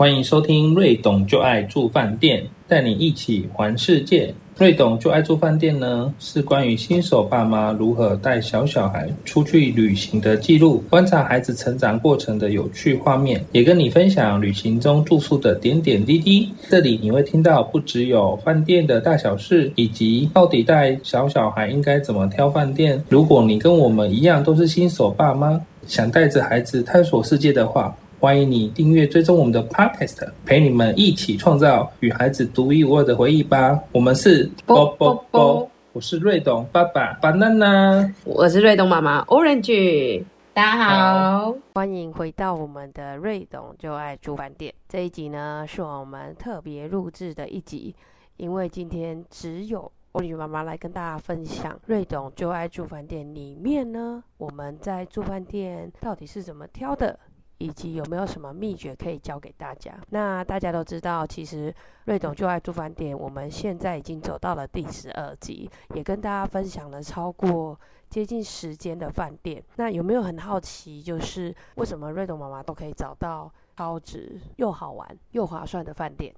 欢迎收听瑞董就爱住饭店，带你一起环世界。瑞董就爱住饭店呢，是关于新手爸妈如何带小小孩出去旅行的记录，观察孩子成长过程的有趣画面，也跟你分享旅行中住宿的点点滴滴。这里你会听到不只有饭店的大小事，以及到底带小小孩应该怎么挑饭店。如果你跟我们一样都是新手爸妈，想带着孩子探索世界的话，欢迎你订阅追踪我们的 Podcast，陪你们一起创造与孩子独一无二的回忆吧。我们是啵啵啵，我是瑞董爸爸 Banana，我是瑞董妈妈 Orange。大家好，欢迎回到我们的瑞董就爱住饭店。这一集呢，是我们特别录制的一集，因为今天只有 Orange 妈妈来跟大家分享瑞董就爱住饭店里面呢，我们在住饭店到底是怎么挑的。以及有没有什么秘诀可以教给大家？那大家都知道，其实瑞董就爱住饭店，我们现在已经走到了第十二集，也跟大家分享了超过接近十间的饭店。那有没有很好奇，就是为什么瑞董妈妈都可以找到超值又好玩又划算的饭店？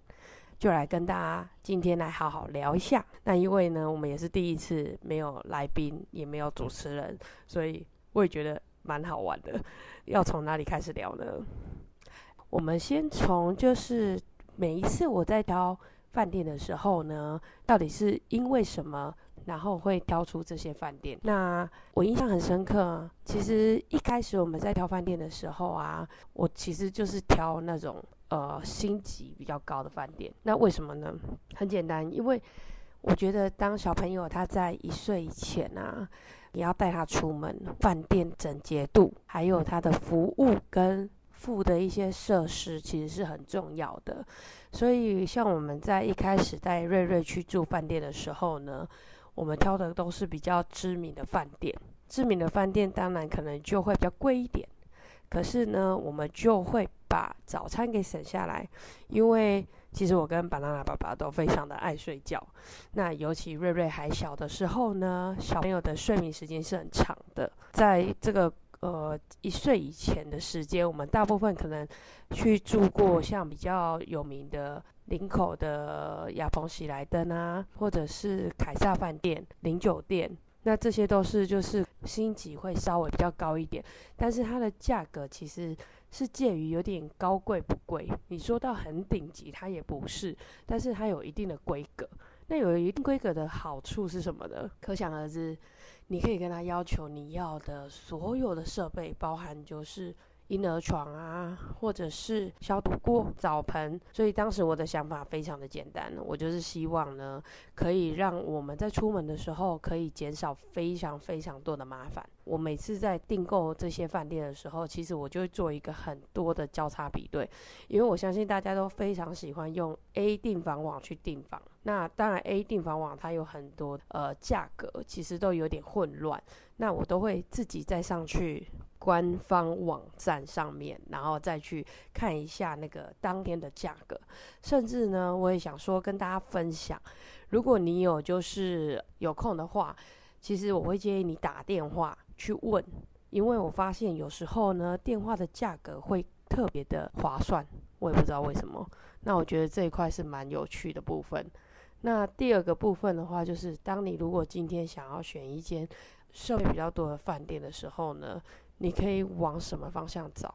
就来跟大家今天来好好聊一下。那因为呢，我们也是第一次没有来宾，也没有主持人，所以我也觉得。蛮好玩的，要从哪里开始聊呢？我们先从就是每一次我在挑饭店的时候呢，到底是因为什么，然后会挑出这些饭店？那我印象很深刻，其实一开始我们在挑饭店的时候啊，我其实就是挑那种呃星级比较高的饭店。那为什么呢？很简单，因为我觉得当小朋友他在一岁以前啊。你要带他出门，饭店整洁度，还有他的服务跟附的一些设施，其实是很重要的。所以，像我们在一开始带瑞瑞去住饭店的时候呢，我们挑的都是比较知名的饭店。知名的饭店当然可能就会比较贵一点，可是呢，我们就会把早餐给省下来，因为。其实我跟巴娜娜爸爸都非常的爱睡觉，那尤其瑞瑞还小的时候呢，小朋友的睡眠时间是很长的。在这个呃一岁以前的时间，我们大部分可能去住过像比较有名的林口的亚鹏喜来登啊，或者是凯撒饭店、林酒店，那这些都是就是星级会稍微比较高一点，但是它的价格其实。是介于有点高贵不贵，你说到很顶级，它也不是，但是它有一定的规格。那有一定规格的好处是什么呢？可想而知，你可以跟他要求你要的所有的设备，包含就是。婴儿床啊，或者是消毒锅、澡盆，所以当时我的想法非常的简单，我就是希望呢，可以让我们在出门的时候可以减少非常非常多的麻烦。我每次在订购这些饭店的时候，其实我就会做一个很多的交叉比对，因为我相信大家都非常喜欢用 A 订房网去订房。那当然，A 订房网它有很多呃价格，其实都有点混乱，那我都会自己再上去。官方网站上面，然后再去看一下那个当天的价格，甚至呢，我也想说跟大家分享，如果你有就是有空的话，其实我会建议你打电话去问，因为我发现有时候呢，电话的价格会特别的划算，我也不知道为什么。那我觉得这一块是蛮有趣的部分。那第二个部分的话，就是当你如果今天想要选一间设备比较多的饭店的时候呢？你可以往什么方向找？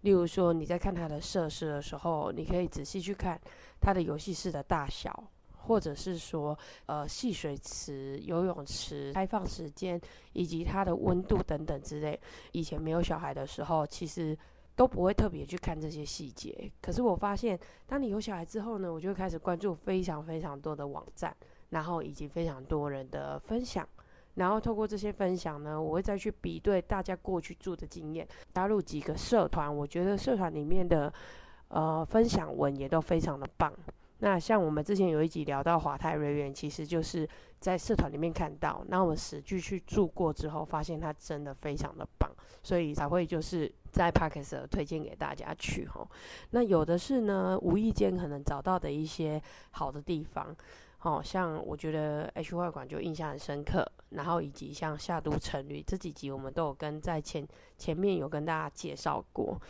例如说，你在看它的设施的时候，你可以仔细去看它的游戏室的大小，或者是说，呃，戏水池、游泳池开放时间以及它的温度等等之类。以前没有小孩的时候，其实都不会特别去看这些细节。可是我发现，当你有小孩之后呢，我就开始关注非常非常多的网站，然后以及非常多人的分享。然后透过这些分享呢，我会再去比对大家过去住的经验，加入几个社团，我觉得社团里面的呃分享文也都非常的棒。那像我们之前有一集聊到华泰瑞园，其实就是在社团里面看到，那我们实际去住过之后，发现它真的非常的棒，所以才会就是在 p a r k e s 推荐给大家去吼。那有的是呢，无意间可能找到的一些好的地方。哦，像我觉得 H Y 馆就印象很深刻，然后以及像夏都城旅这几集我们都有跟在前前面有跟大家介绍过。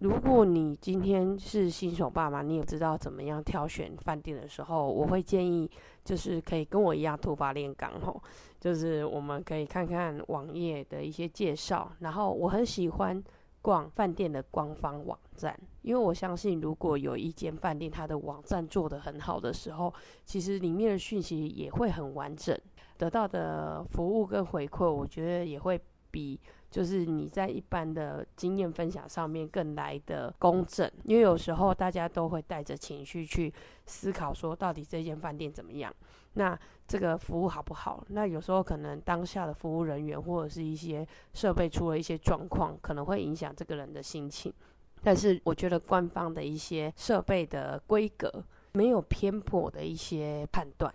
如果你今天是新手爸妈，你也不知道怎么样挑选饭店的时候，我会建议就是可以跟我一样突发炼钢吼，就是我们可以看看网页的一些介绍，然后我很喜欢逛饭店的官方网站，因为我相信如果有一间饭店它的网站做得很好的时候，其实里面的讯息也会很完整，得到的服务跟回馈，我觉得也会比。就是你在一般的经验分享上面更来的公正，因为有时候大家都会带着情绪去思考，说到底这间饭店怎么样，那这个服务好不好？那有时候可能当下的服务人员或者是一些设备出了一些状况，可能会影响这个人的心情。但是我觉得官方的一些设备的规格没有偏颇的一些判断。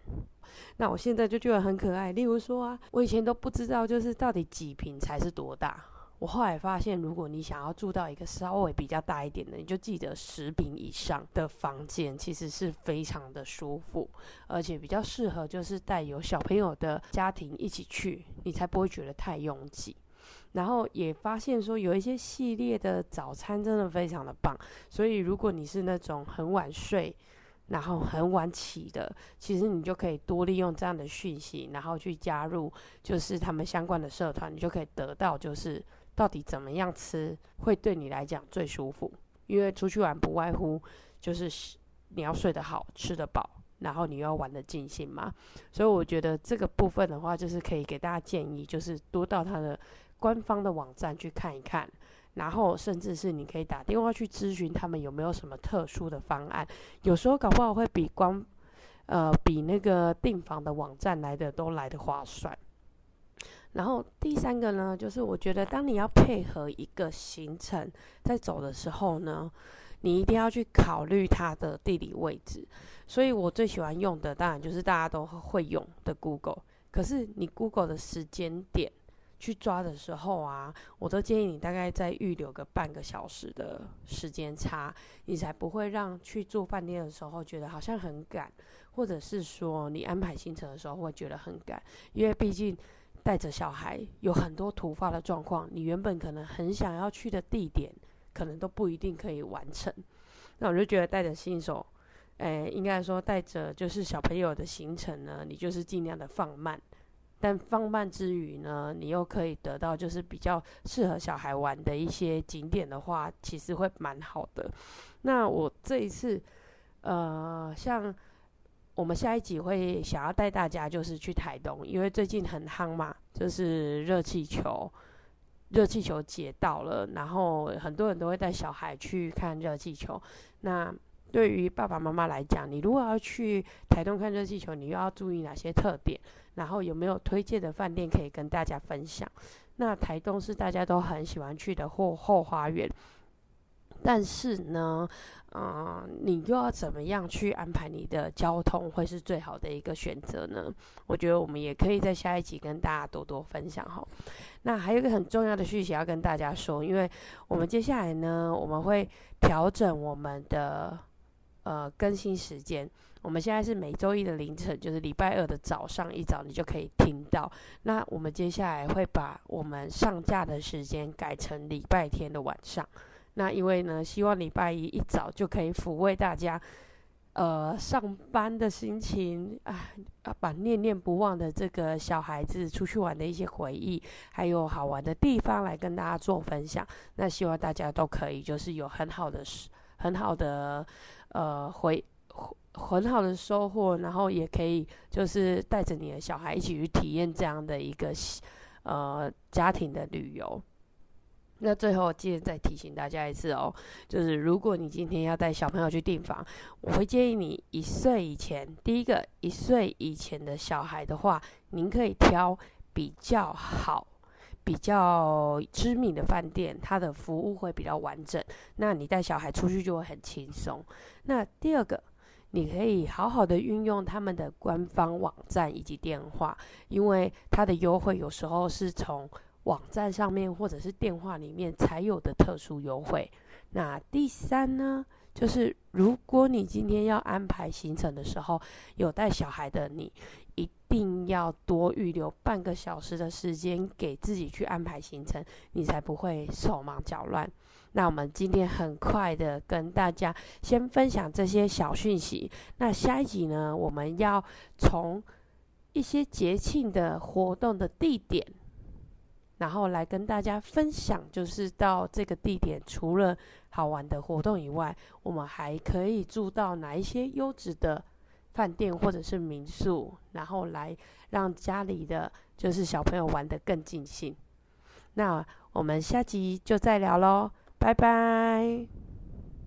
那我现在就觉得很可爱。例如说啊，我以前都不知道，就是到底几平才是多大。我后来发现，如果你想要住到一个稍微比较大一点的，你就记得十平以上的房间，其实是非常的舒服，而且比较适合就是带有小朋友的家庭一起去，你才不会觉得太拥挤。然后也发现说，有一些系列的早餐真的非常的棒。所以如果你是那种很晚睡，然后很晚起的，其实你就可以多利用这样的讯息，然后去加入就是他们相关的社团，你就可以得到就是到底怎么样吃会对你来讲最舒服。因为出去玩不外乎就是你要睡得好、吃得饱，然后你又要玩得尽兴嘛。所以我觉得这个部分的话，就是可以给大家建议，就是多到他的官方的网站去看一看。然后，甚至是你可以打电话去咨询他们有没有什么特殊的方案，有时候搞不好会比光，呃，比那个订房的网站来的都来的划算。然后第三个呢，就是我觉得当你要配合一个行程在走的时候呢，你一定要去考虑它的地理位置。所以我最喜欢用的，当然就是大家都会用的 Google。可是你 Google 的时间点。去抓的时候啊，我都建议你大概再预留个半个小时的时间差，你才不会让去住饭店的时候觉得好像很赶，或者是说你安排行程的时候会觉得很赶，因为毕竟带着小孩有很多突发的状况，你原本可能很想要去的地点，可能都不一定可以完成。那我就觉得带着新手，诶，应该说带着就是小朋友的行程呢，你就是尽量的放慢。但放慢之余呢，你又可以得到就是比较适合小孩玩的一些景点的话，其实会蛮好的。那我这一次，呃，像我们下一集会想要带大家就是去台东，因为最近很夯嘛，就是热气球，热气球节到了，然后很多人都会带小孩去看热气球。那对于爸爸妈妈来讲，你如果要去台东看热气球，你又要注意哪些特点？然后有没有推荐的饭店可以跟大家分享？那台东是大家都很喜欢去的后后花园，但是呢，嗯，你又要怎么样去安排你的交通会是最好的一个选择呢？我觉得我们也可以在下一集跟大家多多分享哈。那还有一个很重要的讯息要跟大家说，因为我们接下来呢，我们会调整我们的呃更新时间。我们现在是每周一的凌晨，就是礼拜二的早上一早，你就可以听到。那我们接下来会把我们上架的时间改成礼拜天的晚上。那因为呢，希望礼拜一一早就可以抚慰大家，呃，上班的心情啊，把念念不忘的这个小孩子出去玩的一些回忆，还有好玩的地方来跟大家做分享。那希望大家都可以就是有很好的、很好的呃回。很好的收获，然后也可以就是带着你的小孩一起去体验这样的一个呃家庭的旅游。那最后，记得再提醒大家一次哦，就是如果你今天要带小朋友去订房，我会建议你一岁以前，第一个一岁以前的小孩的话，您可以挑比较好、比较知名的饭店，它的服务会比较完整，那你带小孩出去就会很轻松。那第二个。你可以好好的运用他们的官方网站以及电话，因为它的优惠有时候是从网站上面或者是电话里面才有的特殊优惠。那第三呢，就是如果你今天要安排行程的时候，有带小孩的你，一定要多预留半个小时的时间给自己去安排行程，你才不会手忙脚乱。那我们今天很快的跟大家先分享这些小讯息。那下一集呢，我们要从一些节庆的活动的地点，然后来跟大家分享，就是到这个地点除了好玩的活动以外，我们还可以住到哪一些优质的饭店或者是民宿，然后来让家里的就是小朋友玩得更尽兴。那我们下集就再聊喽。拜拜。